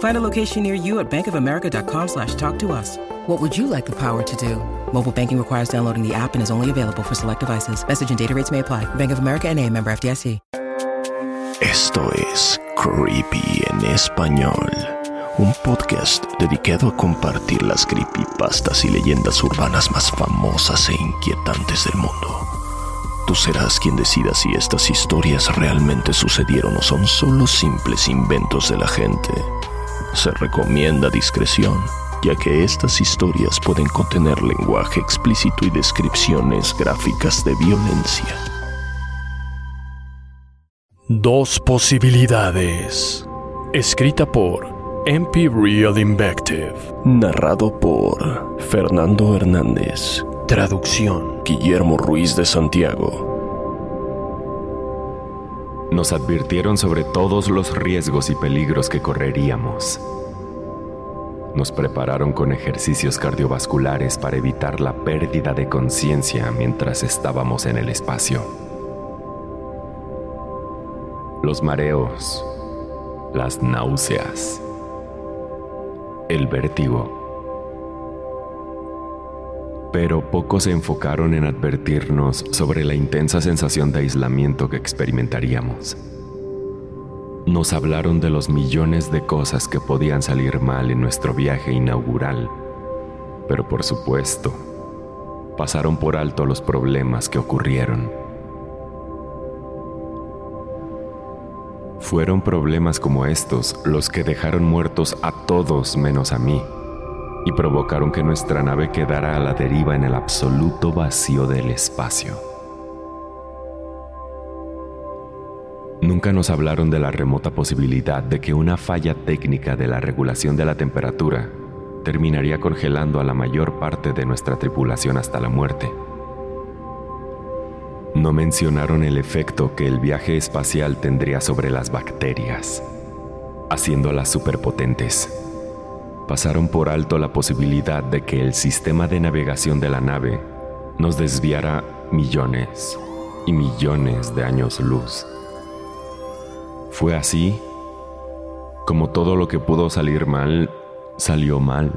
Find a location near you at bankofamerica.com slash talk to us. What would you like the power to do? Mobile banking requires downloading the app and is only available for select devices. Message and data rates may apply. Bank of America and a member FDIC. Esto es Creepy en Español, un podcast dedicado a compartir las creepypastas y leyendas urbanas más famosas e inquietantes del mundo. Tú serás quien decida si estas historias realmente sucedieron o son solo simples inventos de la gente. Se recomienda discreción, ya que estas historias pueden contener lenguaje explícito y descripciones gráficas de violencia. Dos posibilidades. Escrita por MP Real Invective. Narrado por Fernando Hernández. Traducción. Guillermo Ruiz de Santiago. Nos advirtieron sobre todos los riesgos y peligros que correríamos. Nos prepararon con ejercicios cardiovasculares para evitar la pérdida de conciencia mientras estábamos en el espacio. Los mareos, las náuseas, el vértigo. Pero pocos se enfocaron en advertirnos sobre la intensa sensación de aislamiento que experimentaríamos. Nos hablaron de los millones de cosas que podían salir mal en nuestro viaje inaugural, pero por supuesto, pasaron por alto los problemas que ocurrieron. Fueron problemas como estos los que dejaron muertos a todos menos a mí y provocaron que nuestra nave quedara a la deriva en el absoluto vacío del espacio. Nunca nos hablaron de la remota posibilidad de que una falla técnica de la regulación de la temperatura terminaría congelando a la mayor parte de nuestra tripulación hasta la muerte. No mencionaron el efecto que el viaje espacial tendría sobre las bacterias, haciéndolas superpotentes. Pasaron por alto la posibilidad de que el sistema de navegación de la nave nos desviara millones y millones de años luz. Fue así como todo lo que pudo salir mal salió mal.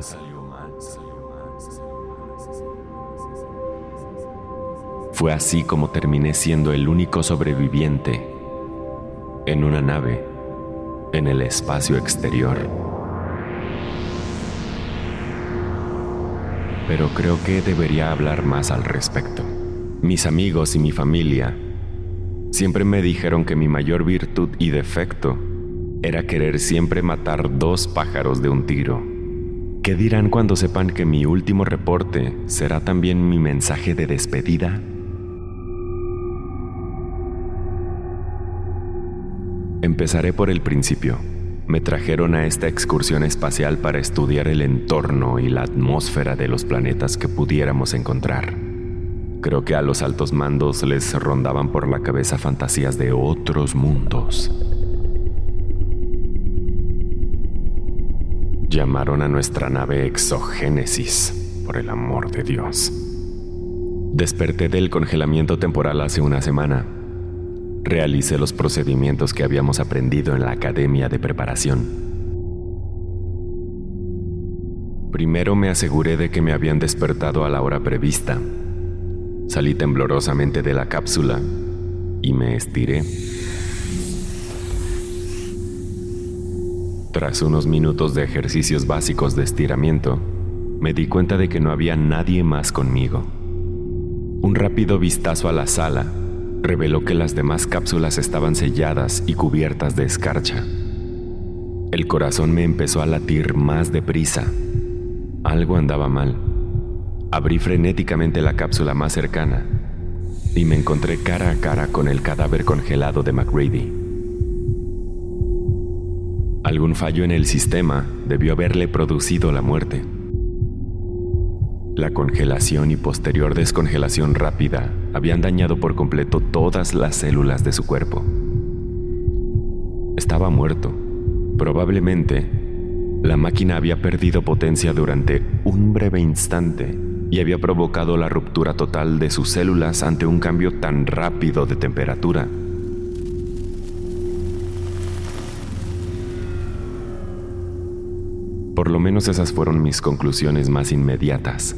Fue así como terminé siendo el único sobreviviente en una nave en el espacio exterior. Pero creo que debería hablar más al respecto. Mis amigos y mi familia siempre me dijeron que mi mayor virtud y defecto era querer siempre matar dos pájaros de un tiro. ¿Qué dirán cuando sepan que mi último reporte será también mi mensaje de despedida? Empezaré por el principio. Me trajeron a esta excursión espacial para estudiar el entorno y la atmósfera de los planetas que pudiéramos encontrar. Creo que a los altos mandos les rondaban por la cabeza fantasías de otros mundos. Llamaron a nuestra nave Exogénesis, por el amor de Dios. Desperté del congelamiento temporal hace una semana realicé los procedimientos que habíamos aprendido en la academia de preparación. Primero me aseguré de que me habían despertado a la hora prevista. Salí temblorosamente de la cápsula y me estiré. Tras unos minutos de ejercicios básicos de estiramiento, me di cuenta de que no había nadie más conmigo. Un rápido vistazo a la sala reveló que las demás cápsulas estaban selladas y cubiertas de escarcha. El corazón me empezó a latir más deprisa. Algo andaba mal. Abrí frenéticamente la cápsula más cercana y me encontré cara a cara con el cadáver congelado de McGrady. Algún fallo en el sistema debió haberle producido la muerte. La congelación y posterior descongelación rápida habían dañado por completo todas las células de su cuerpo. Estaba muerto. Probablemente, la máquina había perdido potencia durante un breve instante y había provocado la ruptura total de sus células ante un cambio tan rápido de temperatura. Por lo menos esas fueron mis conclusiones más inmediatas.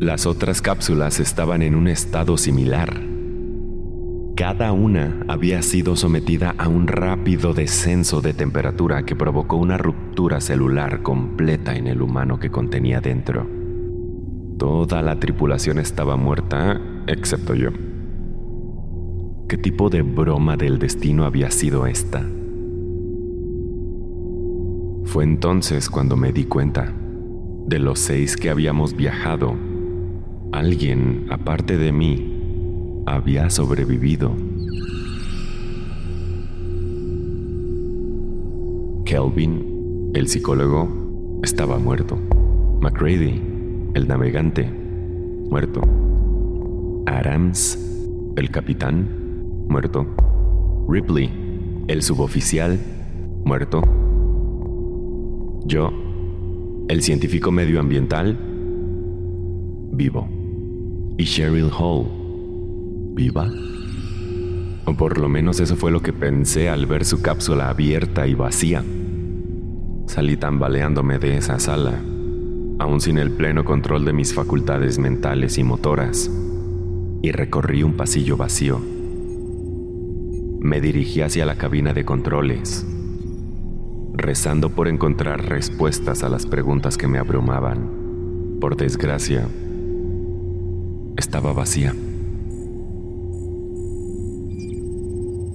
Las otras cápsulas estaban en un estado similar. Cada una había sido sometida a un rápido descenso de temperatura que provocó una ruptura celular completa en el humano que contenía dentro. Toda la tripulación estaba muerta, excepto yo. ¿Qué tipo de broma del destino había sido esta? Fue entonces cuando me di cuenta. De los seis que habíamos viajado, alguien, aparte de mí, había sobrevivido. Kelvin, el psicólogo, estaba muerto. McCready, el navegante, muerto. Adams, el capitán, muerto. Ripley, el suboficial, muerto. Yo, el científico medioambiental, vivo. Y Cheryl Hall, viva. O por lo menos eso fue lo que pensé al ver su cápsula abierta y vacía. Salí tambaleándome de esa sala, aún sin el pleno control de mis facultades mentales y motoras, y recorrí un pasillo vacío. Me dirigí hacia la cabina de controles rezando por encontrar respuestas a las preguntas que me abrumaban. Por desgracia, estaba vacía.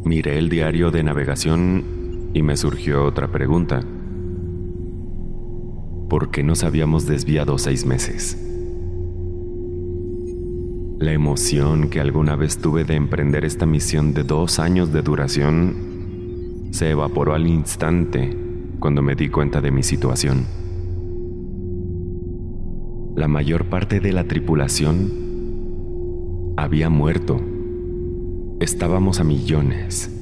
Miré el diario de navegación y me surgió otra pregunta. ¿Por qué nos habíamos desviado seis meses? La emoción que alguna vez tuve de emprender esta misión de dos años de duración se evaporó al instante cuando me di cuenta de mi situación. La mayor parte de la tripulación había muerto. Estábamos a millones,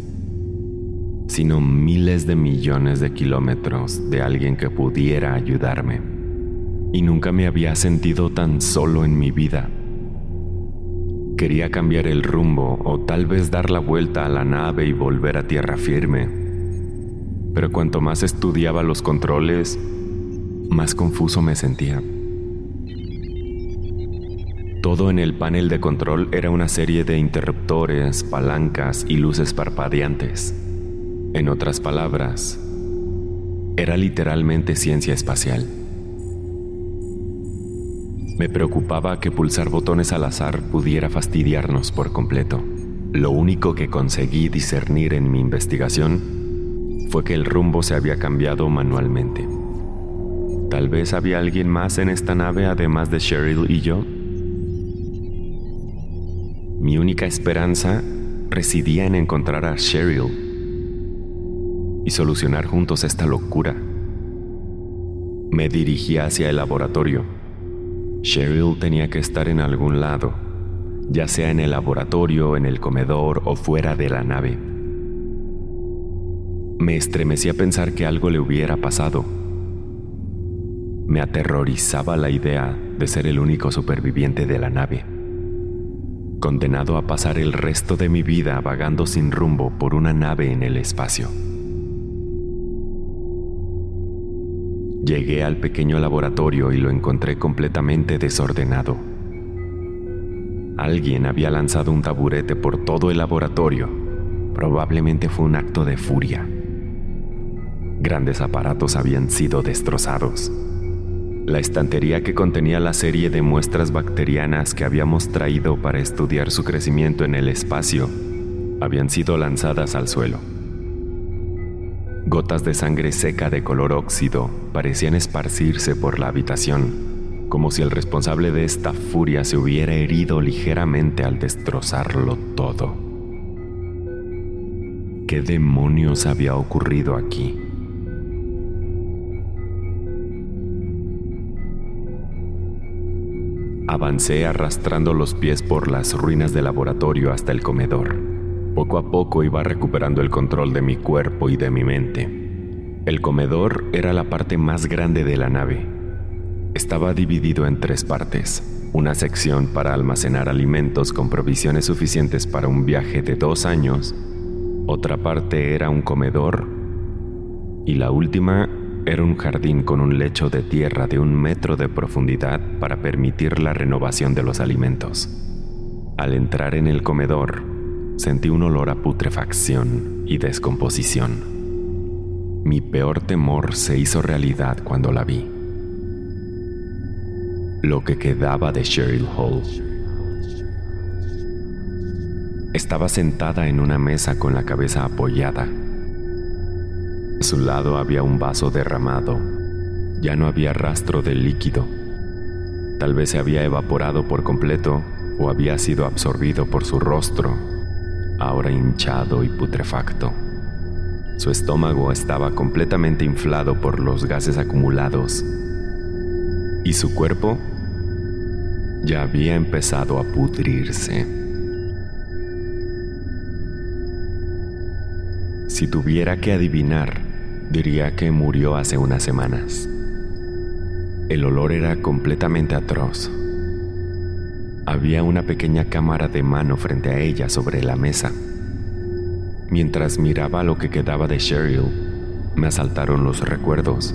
sino miles de millones de kilómetros de alguien que pudiera ayudarme. Y nunca me había sentido tan solo en mi vida. Quería cambiar el rumbo o tal vez dar la vuelta a la nave y volver a tierra firme pero cuanto más estudiaba los controles, más confuso me sentía. Todo en el panel de control era una serie de interruptores, palancas y luces parpadeantes. En otras palabras, era literalmente ciencia espacial. Me preocupaba que pulsar botones al azar pudiera fastidiarnos por completo. Lo único que conseguí discernir en mi investigación fue que el rumbo se había cambiado manualmente. Tal vez había alguien más en esta nave además de Cheryl y yo. Mi única esperanza residía en encontrar a Cheryl y solucionar juntos esta locura. Me dirigí hacia el laboratorio. Cheryl tenía que estar en algún lado, ya sea en el laboratorio, en el comedor o fuera de la nave. Me estremecía pensar que algo le hubiera pasado. Me aterrorizaba la idea de ser el único superviviente de la nave, condenado a pasar el resto de mi vida vagando sin rumbo por una nave en el espacio. Llegué al pequeño laboratorio y lo encontré completamente desordenado. Alguien había lanzado un taburete por todo el laboratorio. Probablemente fue un acto de furia. Grandes aparatos habían sido destrozados. La estantería que contenía la serie de muestras bacterianas que habíamos traído para estudiar su crecimiento en el espacio habían sido lanzadas al suelo. Gotas de sangre seca de color óxido parecían esparcirse por la habitación, como si el responsable de esta furia se hubiera herido ligeramente al destrozarlo todo. ¿Qué demonios había ocurrido aquí? Avancé arrastrando los pies por las ruinas del laboratorio hasta el comedor. Poco a poco iba recuperando el control de mi cuerpo y de mi mente. El comedor era la parte más grande de la nave. Estaba dividido en tres partes. Una sección para almacenar alimentos con provisiones suficientes para un viaje de dos años. Otra parte era un comedor. Y la última era un jardín con un lecho de tierra de un metro de profundidad para permitir la renovación de los alimentos. Al entrar en el comedor, sentí un olor a putrefacción y descomposición. Mi peor temor se hizo realidad cuando la vi. Lo que quedaba de Cheryl Hall. Estaba sentada en una mesa con la cabeza apoyada a su lado había un vaso derramado. Ya no había rastro del líquido. Tal vez se había evaporado por completo o había sido absorbido por su rostro, ahora hinchado y putrefacto. Su estómago estaba completamente inflado por los gases acumulados y su cuerpo ya había empezado a pudrirse. Si tuviera que adivinar, diría que murió hace unas semanas. El olor era completamente atroz. Había una pequeña cámara de mano frente a ella sobre la mesa. Mientras miraba lo que quedaba de Cheryl, me asaltaron los recuerdos.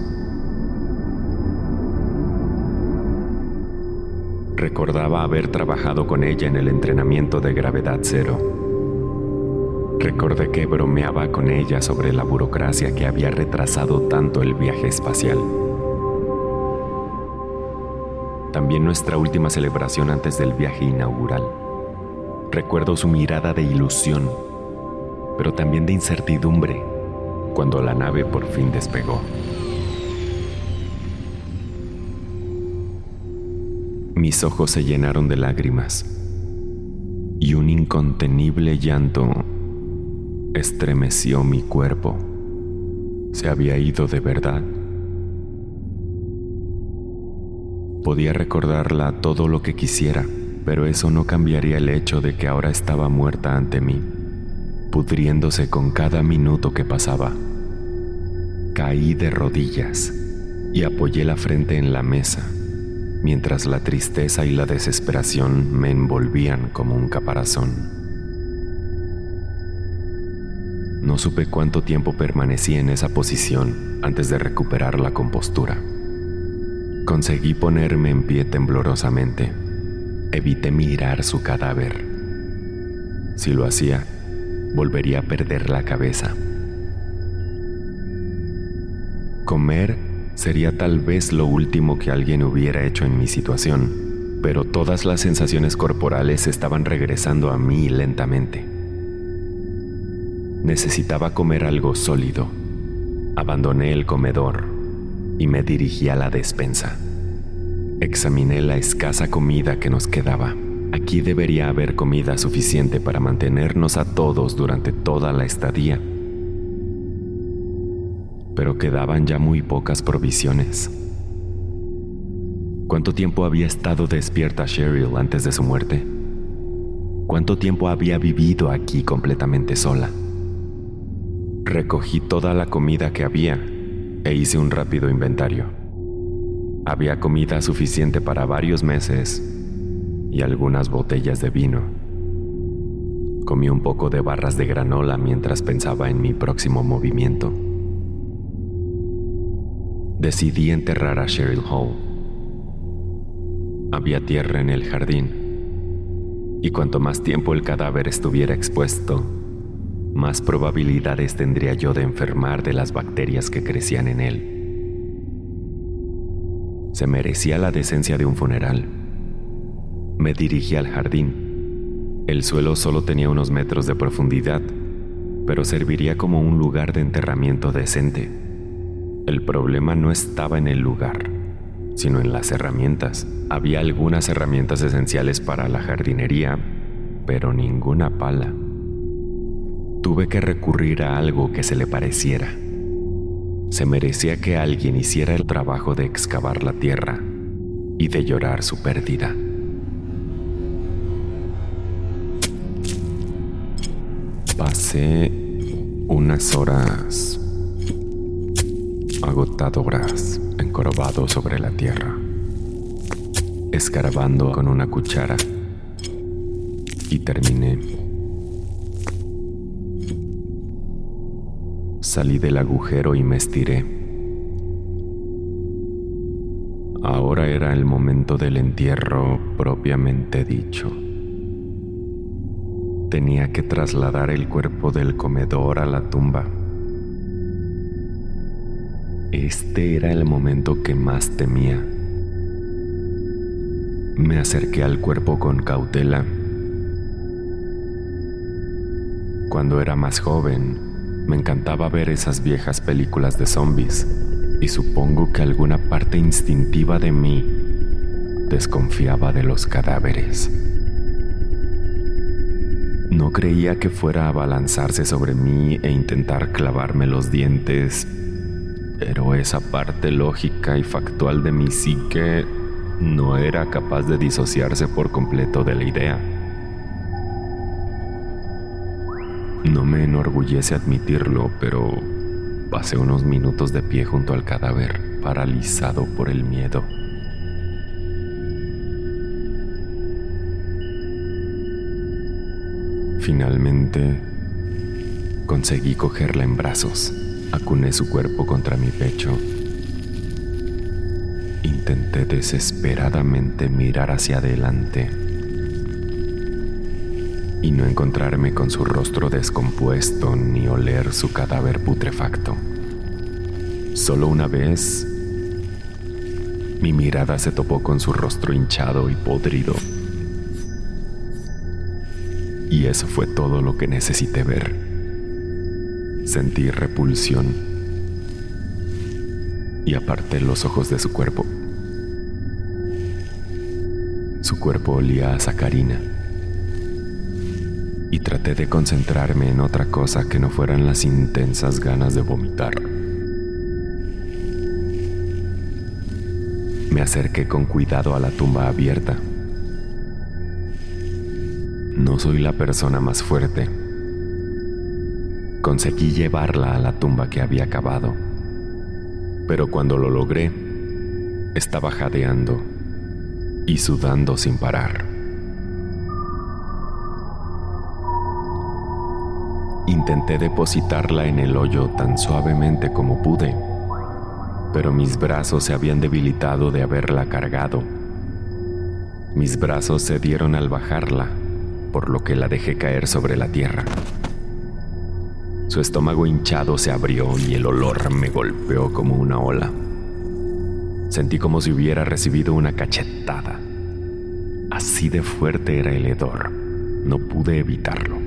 Recordaba haber trabajado con ella en el entrenamiento de gravedad cero Recordé que bromeaba con ella sobre la burocracia que había retrasado tanto el viaje espacial. También nuestra última celebración antes del viaje inaugural. Recuerdo su mirada de ilusión, pero también de incertidumbre, cuando la nave por fin despegó. Mis ojos se llenaron de lágrimas y un incontenible llanto estremeció mi cuerpo. Se había ido de verdad. Podía recordarla todo lo que quisiera, pero eso no cambiaría el hecho de que ahora estaba muerta ante mí, pudriéndose con cada minuto que pasaba. Caí de rodillas y apoyé la frente en la mesa, mientras la tristeza y la desesperación me envolvían como un caparazón. No supe cuánto tiempo permanecí en esa posición antes de recuperar la compostura. Conseguí ponerme en pie temblorosamente. Evité mirar su cadáver. Si lo hacía, volvería a perder la cabeza. Comer sería tal vez lo último que alguien hubiera hecho en mi situación, pero todas las sensaciones corporales estaban regresando a mí lentamente. Necesitaba comer algo sólido. Abandoné el comedor y me dirigí a la despensa. Examiné la escasa comida que nos quedaba. Aquí debería haber comida suficiente para mantenernos a todos durante toda la estadía. Pero quedaban ya muy pocas provisiones. ¿Cuánto tiempo había estado despierta Cheryl antes de su muerte? ¿Cuánto tiempo había vivido aquí completamente sola? Recogí toda la comida que había e hice un rápido inventario. Había comida suficiente para varios meses y algunas botellas de vino. Comí un poco de barras de granola mientras pensaba en mi próximo movimiento. Decidí enterrar a Cheryl Hall. Había tierra en el jardín, y cuanto más tiempo el cadáver estuviera expuesto, más probabilidades tendría yo de enfermar de las bacterias que crecían en él. Se merecía la decencia de un funeral. Me dirigí al jardín. El suelo solo tenía unos metros de profundidad, pero serviría como un lugar de enterramiento decente. El problema no estaba en el lugar, sino en las herramientas. Había algunas herramientas esenciales para la jardinería, pero ninguna pala. Tuve que recurrir a algo que se le pareciera. Se merecía que alguien hiciera el trabajo de excavar la tierra y de llorar su pérdida. Pasé unas horas agotadoras encorvado sobre la tierra, escarbando con una cuchara y terminé. Salí del agujero y me estiré. Ahora era el momento del entierro propiamente dicho. Tenía que trasladar el cuerpo del comedor a la tumba. Este era el momento que más temía. Me acerqué al cuerpo con cautela. Cuando era más joven, me encantaba ver esas viejas películas de zombies y supongo que alguna parte instintiva de mí desconfiaba de los cadáveres. No creía que fuera a abalanzarse sobre mí e intentar clavarme los dientes, pero esa parte lógica y factual de mi psique no era capaz de disociarse por completo de la idea. No me enorgullece admitirlo, pero pasé unos minutos de pie junto al cadáver, paralizado por el miedo. Finalmente, conseguí cogerla en brazos. Acuné su cuerpo contra mi pecho. Intenté desesperadamente mirar hacia adelante y no encontrarme con su rostro descompuesto ni oler su cadáver putrefacto. Solo una vez mi mirada se topó con su rostro hinchado y podrido y eso fue todo lo que necesité ver. Sentí repulsión y aparté los ojos de su cuerpo. Su cuerpo olía a sacarina. Y traté de concentrarme en otra cosa que no fueran las intensas ganas de vomitar. Me acerqué con cuidado a la tumba abierta no soy la persona más fuerte. Conseguí llevarla a la tumba que había cavado, pero cuando lo logré, estaba jadeando y sudando sin parar. Intenté depositarla en el hoyo tan suavemente como pude, pero mis brazos se habían debilitado de haberla cargado. Mis brazos se dieron al bajarla por lo que la dejé caer sobre la tierra. Su estómago hinchado se abrió y el olor me golpeó como una ola. Sentí como si hubiera recibido una cachetada. Así de fuerte era el hedor. No pude evitarlo.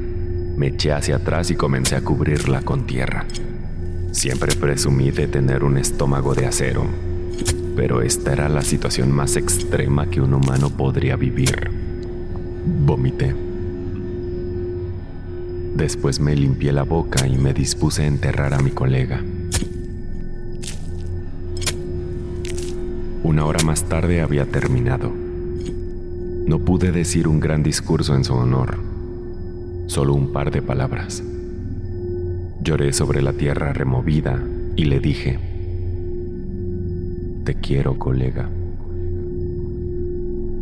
Me eché hacia atrás y comencé a cubrirla con tierra. Siempre presumí de tener un estómago de acero, pero esta era la situación más extrema que un humano podría vivir. Vomité. Después me limpié la boca y me dispuse a enterrar a mi colega. Una hora más tarde había terminado. No pude decir un gran discurso en su honor, solo un par de palabras. Lloré sobre la tierra removida y le dije, Te quiero, colega.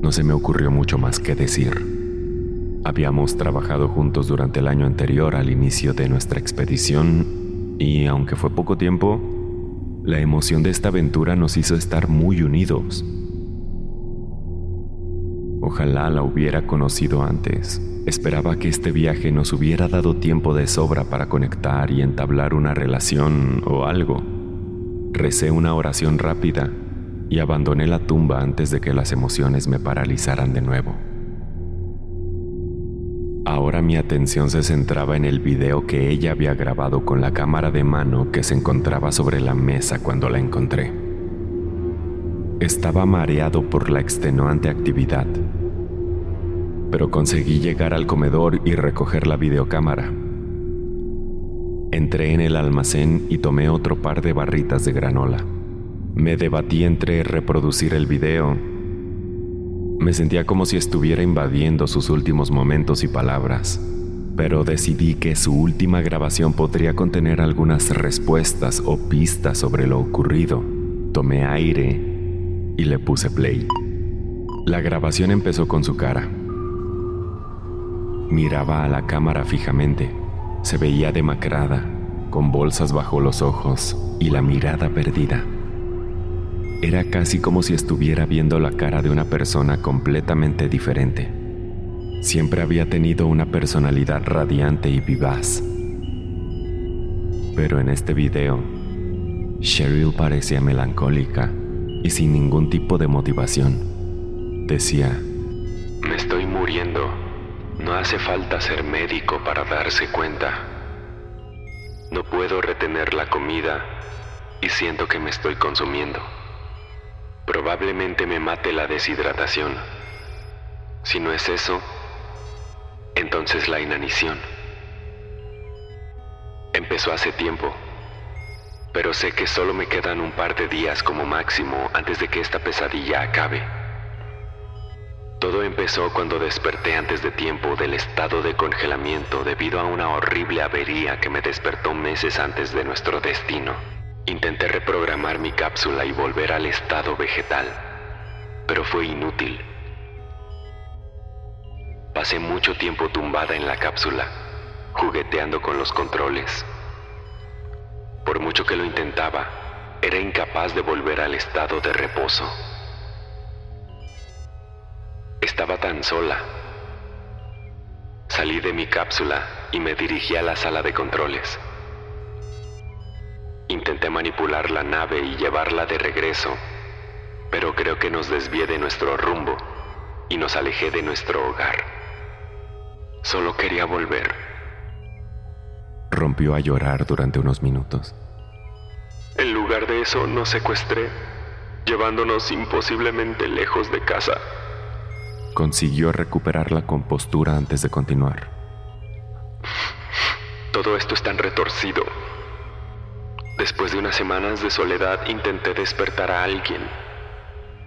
No se me ocurrió mucho más que decir. Habíamos trabajado juntos durante el año anterior al inicio de nuestra expedición y aunque fue poco tiempo, la emoción de esta aventura nos hizo estar muy unidos. Ojalá la hubiera conocido antes. Esperaba que este viaje nos hubiera dado tiempo de sobra para conectar y entablar una relación o algo. Recé una oración rápida y abandoné la tumba antes de que las emociones me paralizaran de nuevo. Ahora mi atención se centraba en el video que ella había grabado con la cámara de mano que se encontraba sobre la mesa cuando la encontré. Estaba mareado por la extenuante actividad, pero conseguí llegar al comedor y recoger la videocámara. Entré en el almacén y tomé otro par de barritas de granola. Me debatí entre reproducir el video me sentía como si estuviera invadiendo sus últimos momentos y palabras, pero decidí que su última grabación podría contener algunas respuestas o pistas sobre lo ocurrido. Tomé aire y le puse play. La grabación empezó con su cara. Miraba a la cámara fijamente. Se veía demacrada, con bolsas bajo los ojos y la mirada perdida. Era casi como si estuviera viendo la cara de una persona completamente diferente. Siempre había tenido una personalidad radiante y vivaz. Pero en este video, Cheryl parecía melancólica y sin ningún tipo de motivación. Decía. No hace falta ser médico para darse cuenta. No puedo retener la comida y siento que me estoy consumiendo. Probablemente me mate la deshidratación. Si no es eso, entonces la inanición. Empezó hace tiempo, pero sé que solo me quedan un par de días como máximo antes de que esta pesadilla acabe. Todo empezó cuando desperté antes de tiempo del estado de congelamiento debido a una horrible avería que me despertó meses antes de nuestro destino. Intenté reprogramar mi cápsula y volver al estado vegetal, pero fue inútil. Pasé mucho tiempo tumbada en la cápsula, jugueteando con los controles. Por mucho que lo intentaba, era incapaz de volver al estado de reposo. Estaba tan sola. Salí de mi cápsula y me dirigí a la sala de controles. Intenté manipular la nave y llevarla de regreso, pero creo que nos desvié de nuestro rumbo y nos alejé de nuestro hogar. Solo quería volver. Rompió a llorar durante unos minutos. En lugar de eso, nos secuestré, llevándonos imposiblemente lejos de casa. Consiguió recuperar la compostura antes de continuar. Todo esto es tan retorcido. Después de unas semanas de soledad intenté despertar a alguien.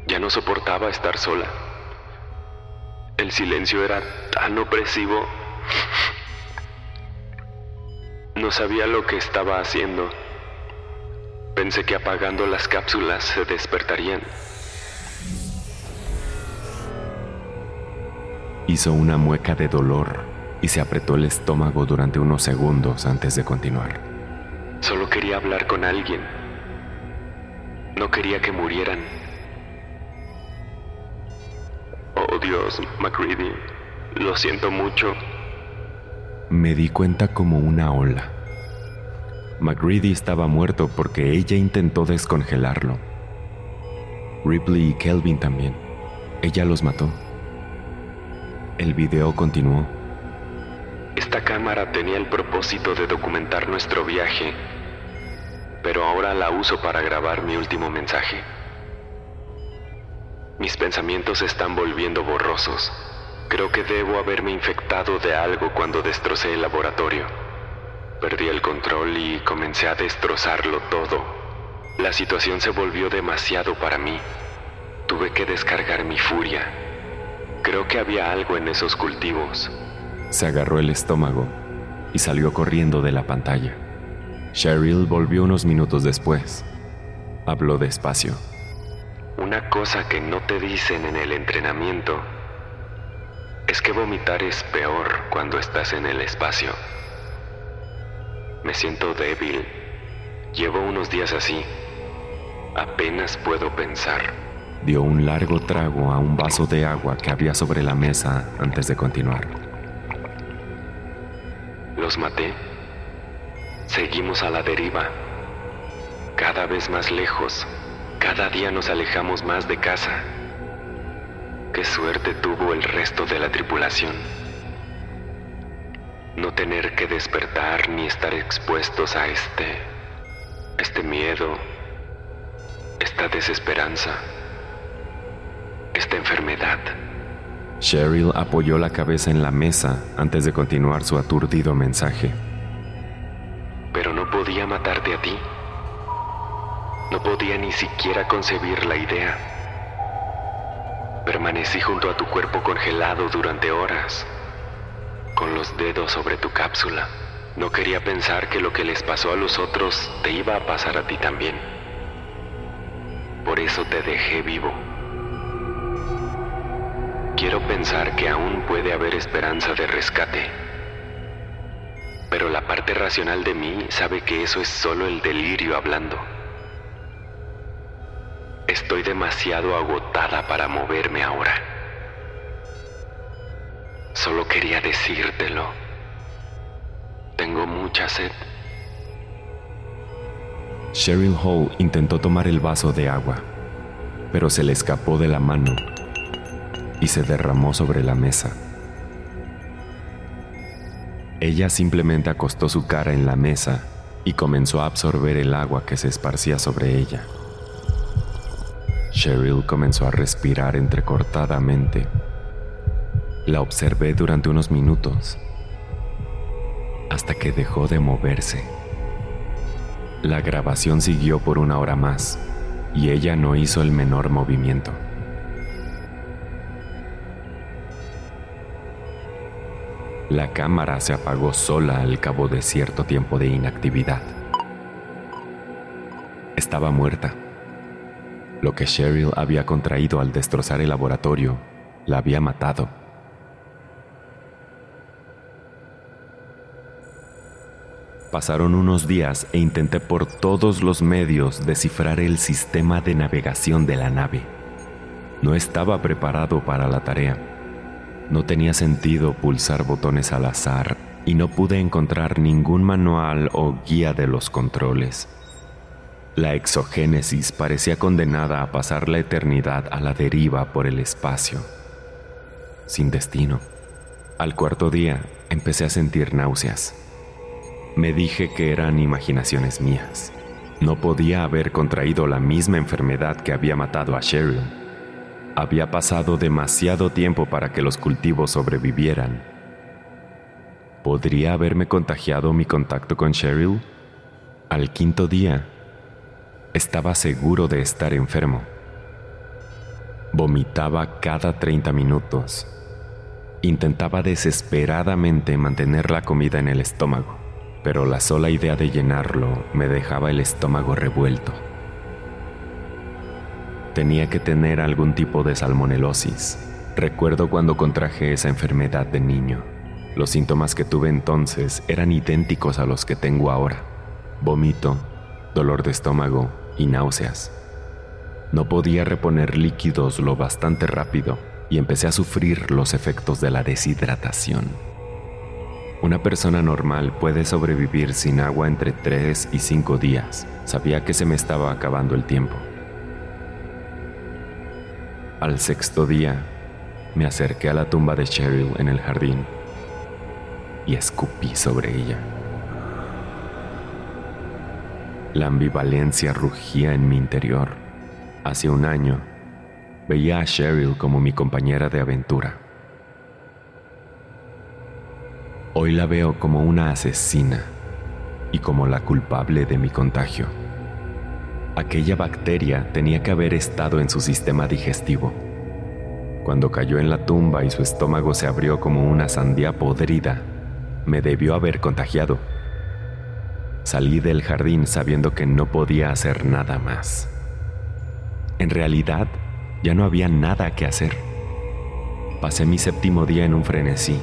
Ya no soportaba estar sola. El silencio era tan opresivo. No sabía lo que estaba haciendo. Pensé que apagando las cápsulas se despertarían. Hizo una mueca de dolor y se apretó el estómago durante unos segundos antes de continuar. Solo quería hablar con alguien. No quería que murieran. Oh Dios, McCready, lo siento mucho. Me di cuenta como una ola. McGreedy estaba muerto porque ella intentó descongelarlo. Ripley y Kelvin también. Ella los mató. El video continuó. Esta cámara tenía el propósito de documentar nuestro viaje, pero ahora la uso para grabar mi último mensaje. Mis pensamientos están volviendo borrosos. Creo que debo haberme infectado de algo cuando destrocé el laboratorio. Perdí el control y comencé a destrozarlo todo. La situación se volvió demasiado para mí. Tuve que descargar mi furia. Creo que había algo en esos cultivos. Se agarró el estómago y salió corriendo de la pantalla. Cheryl volvió unos minutos después. Habló despacio. Una cosa que no te dicen en el entrenamiento es que vomitar es peor cuando estás en el espacio. Me siento débil. Llevo unos días así. Apenas puedo pensar. Dio un largo trago a un vaso de agua que había sobre la mesa antes de continuar. Los maté. Seguimos a la deriva. Cada vez más lejos. Cada día nos alejamos más de casa. Qué suerte tuvo el resto de la tripulación. No tener que despertar ni estar expuestos a este, este miedo, esta desesperanza, esta enfermedad. Cheryl apoyó la cabeza en la mesa antes de continuar su aturdido mensaje. Pero no podía matarte a ti. No podía ni siquiera concebir la idea. Permanecí junto a tu cuerpo congelado durante horas, con los dedos sobre tu cápsula. No quería pensar que lo que les pasó a los otros te iba a pasar a ti también. Por eso te dejé vivo. Quiero pensar que aún puede haber esperanza de rescate. Pero la parte racional de mí sabe que eso es solo el delirio hablando. Estoy demasiado agotada para moverme ahora. Solo quería decírtelo. Tengo mucha sed. Cheryl Hall intentó tomar el vaso de agua, pero se le escapó de la mano y se derramó sobre la mesa. Ella simplemente acostó su cara en la mesa y comenzó a absorber el agua que se esparcía sobre ella. Cheryl comenzó a respirar entrecortadamente. La observé durante unos minutos, hasta que dejó de moverse. La grabación siguió por una hora más y ella no hizo el menor movimiento. La cámara se apagó sola al cabo de cierto tiempo de inactividad. Estaba muerta. Lo que Cheryl había contraído al destrozar el laboratorio la había matado. Pasaron unos días e intenté por todos los medios descifrar el sistema de navegación de la nave. No estaba preparado para la tarea. No tenía sentido pulsar botones al azar y no pude encontrar ningún manual o guía de los controles. La exogénesis parecía condenada a pasar la eternidad a la deriva por el espacio, sin destino. Al cuarto día empecé a sentir náuseas. Me dije que eran imaginaciones mías. No podía haber contraído la misma enfermedad que había matado a Cheryl. Había pasado demasiado tiempo para que los cultivos sobrevivieran. ¿Podría haberme contagiado mi contacto con Cheryl? Al quinto día, estaba seguro de estar enfermo. Vomitaba cada 30 minutos. Intentaba desesperadamente mantener la comida en el estómago, pero la sola idea de llenarlo me dejaba el estómago revuelto. Tenía que tener algún tipo de salmonelosis. Recuerdo cuando contraje esa enfermedad de niño. Los síntomas que tuve entonces eran idénticos a los que tengo ahora. Vómito, dolor de estómago y náuseas. No podía reponer líquidos lo bastante rápido y empecé a sufrir los efectos de la deshidratación. Una persona normal puede sobrevivir sin agua entre 3 y 5 días. Sabía que se me estaba acabando el tiempo. Al sexto día, me acerqué a la tumba de Cheryl en el jardín y escupí sobre ella. La ambivalencia rugía en mi interior. Hace un año, veía a Cheryl como mi compañera de aventura. Hoy la veo como una asesina y como la culpable de mi contagio. Aquella bacteria tenía que haber estado en su sistema digestivo. Cuando cayó en la tumba y su estómago se abrió como una sandía podrida, me debió haber contagiado. Salí del jardín sabiendo que no podía hacer nada más. En realidad, ya no había nada que hacer. Pasé mi séptimo día en un frenesí,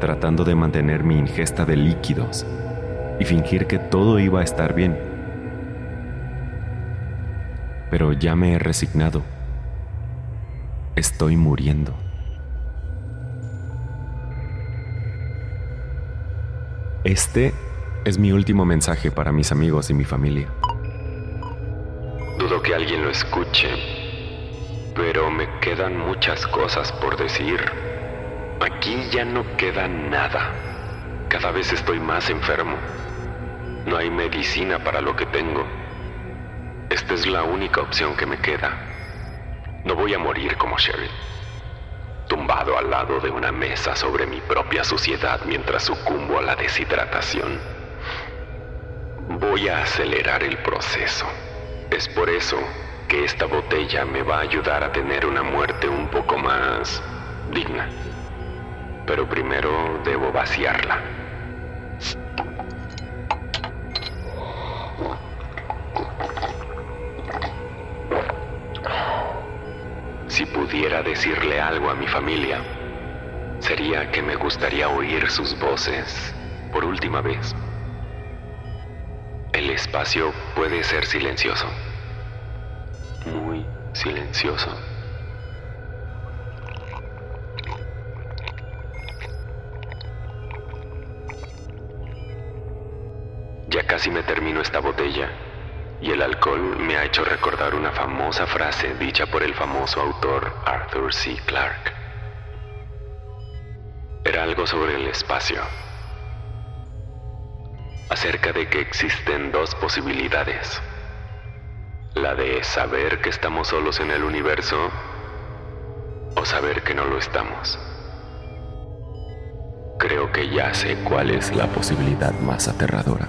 tratando de mantener mi ingesta de líquidos y fingir que todo iba a estar bien. Pero ya me he resignado. Estoy muriendo. Este es mi último mensaje para mis amigos y mi familia. Dudo que alguien lo escuche, pero me quedan muchas cosas por decir. Aquí ya no queda nada. Cada vez estoy más enfermo. No hay medicina para lo que tengo. Esta es la única opción que me queda. No voy a morir como Sherry, tumbado al lado de una mesa sobre mi propia suciedad mientras sucumbo a la deshidratación. Voy a acelerar el proceso. Es por eso que esta botella me va a ayudar a tener una muerte un poco más digna. Pero primero debo vaciarla. Pudiera decirle algo a mi familia, sería que me gustaría oír sus voces por última vez. El espacio puede ser silencioso, muy silencioso. Ya casi me termino esta botella y el alcohol me ha hecho recordar una famosa frase dicha por el famoso autor Arthur C. Clarke. Era algo sobre el espacio, acerca de que existen dos posibilidades, la de saber que estamos solos en el universo o saber que no lo estamos. Creo que ya sé cuál es la posibilidad más aterradora.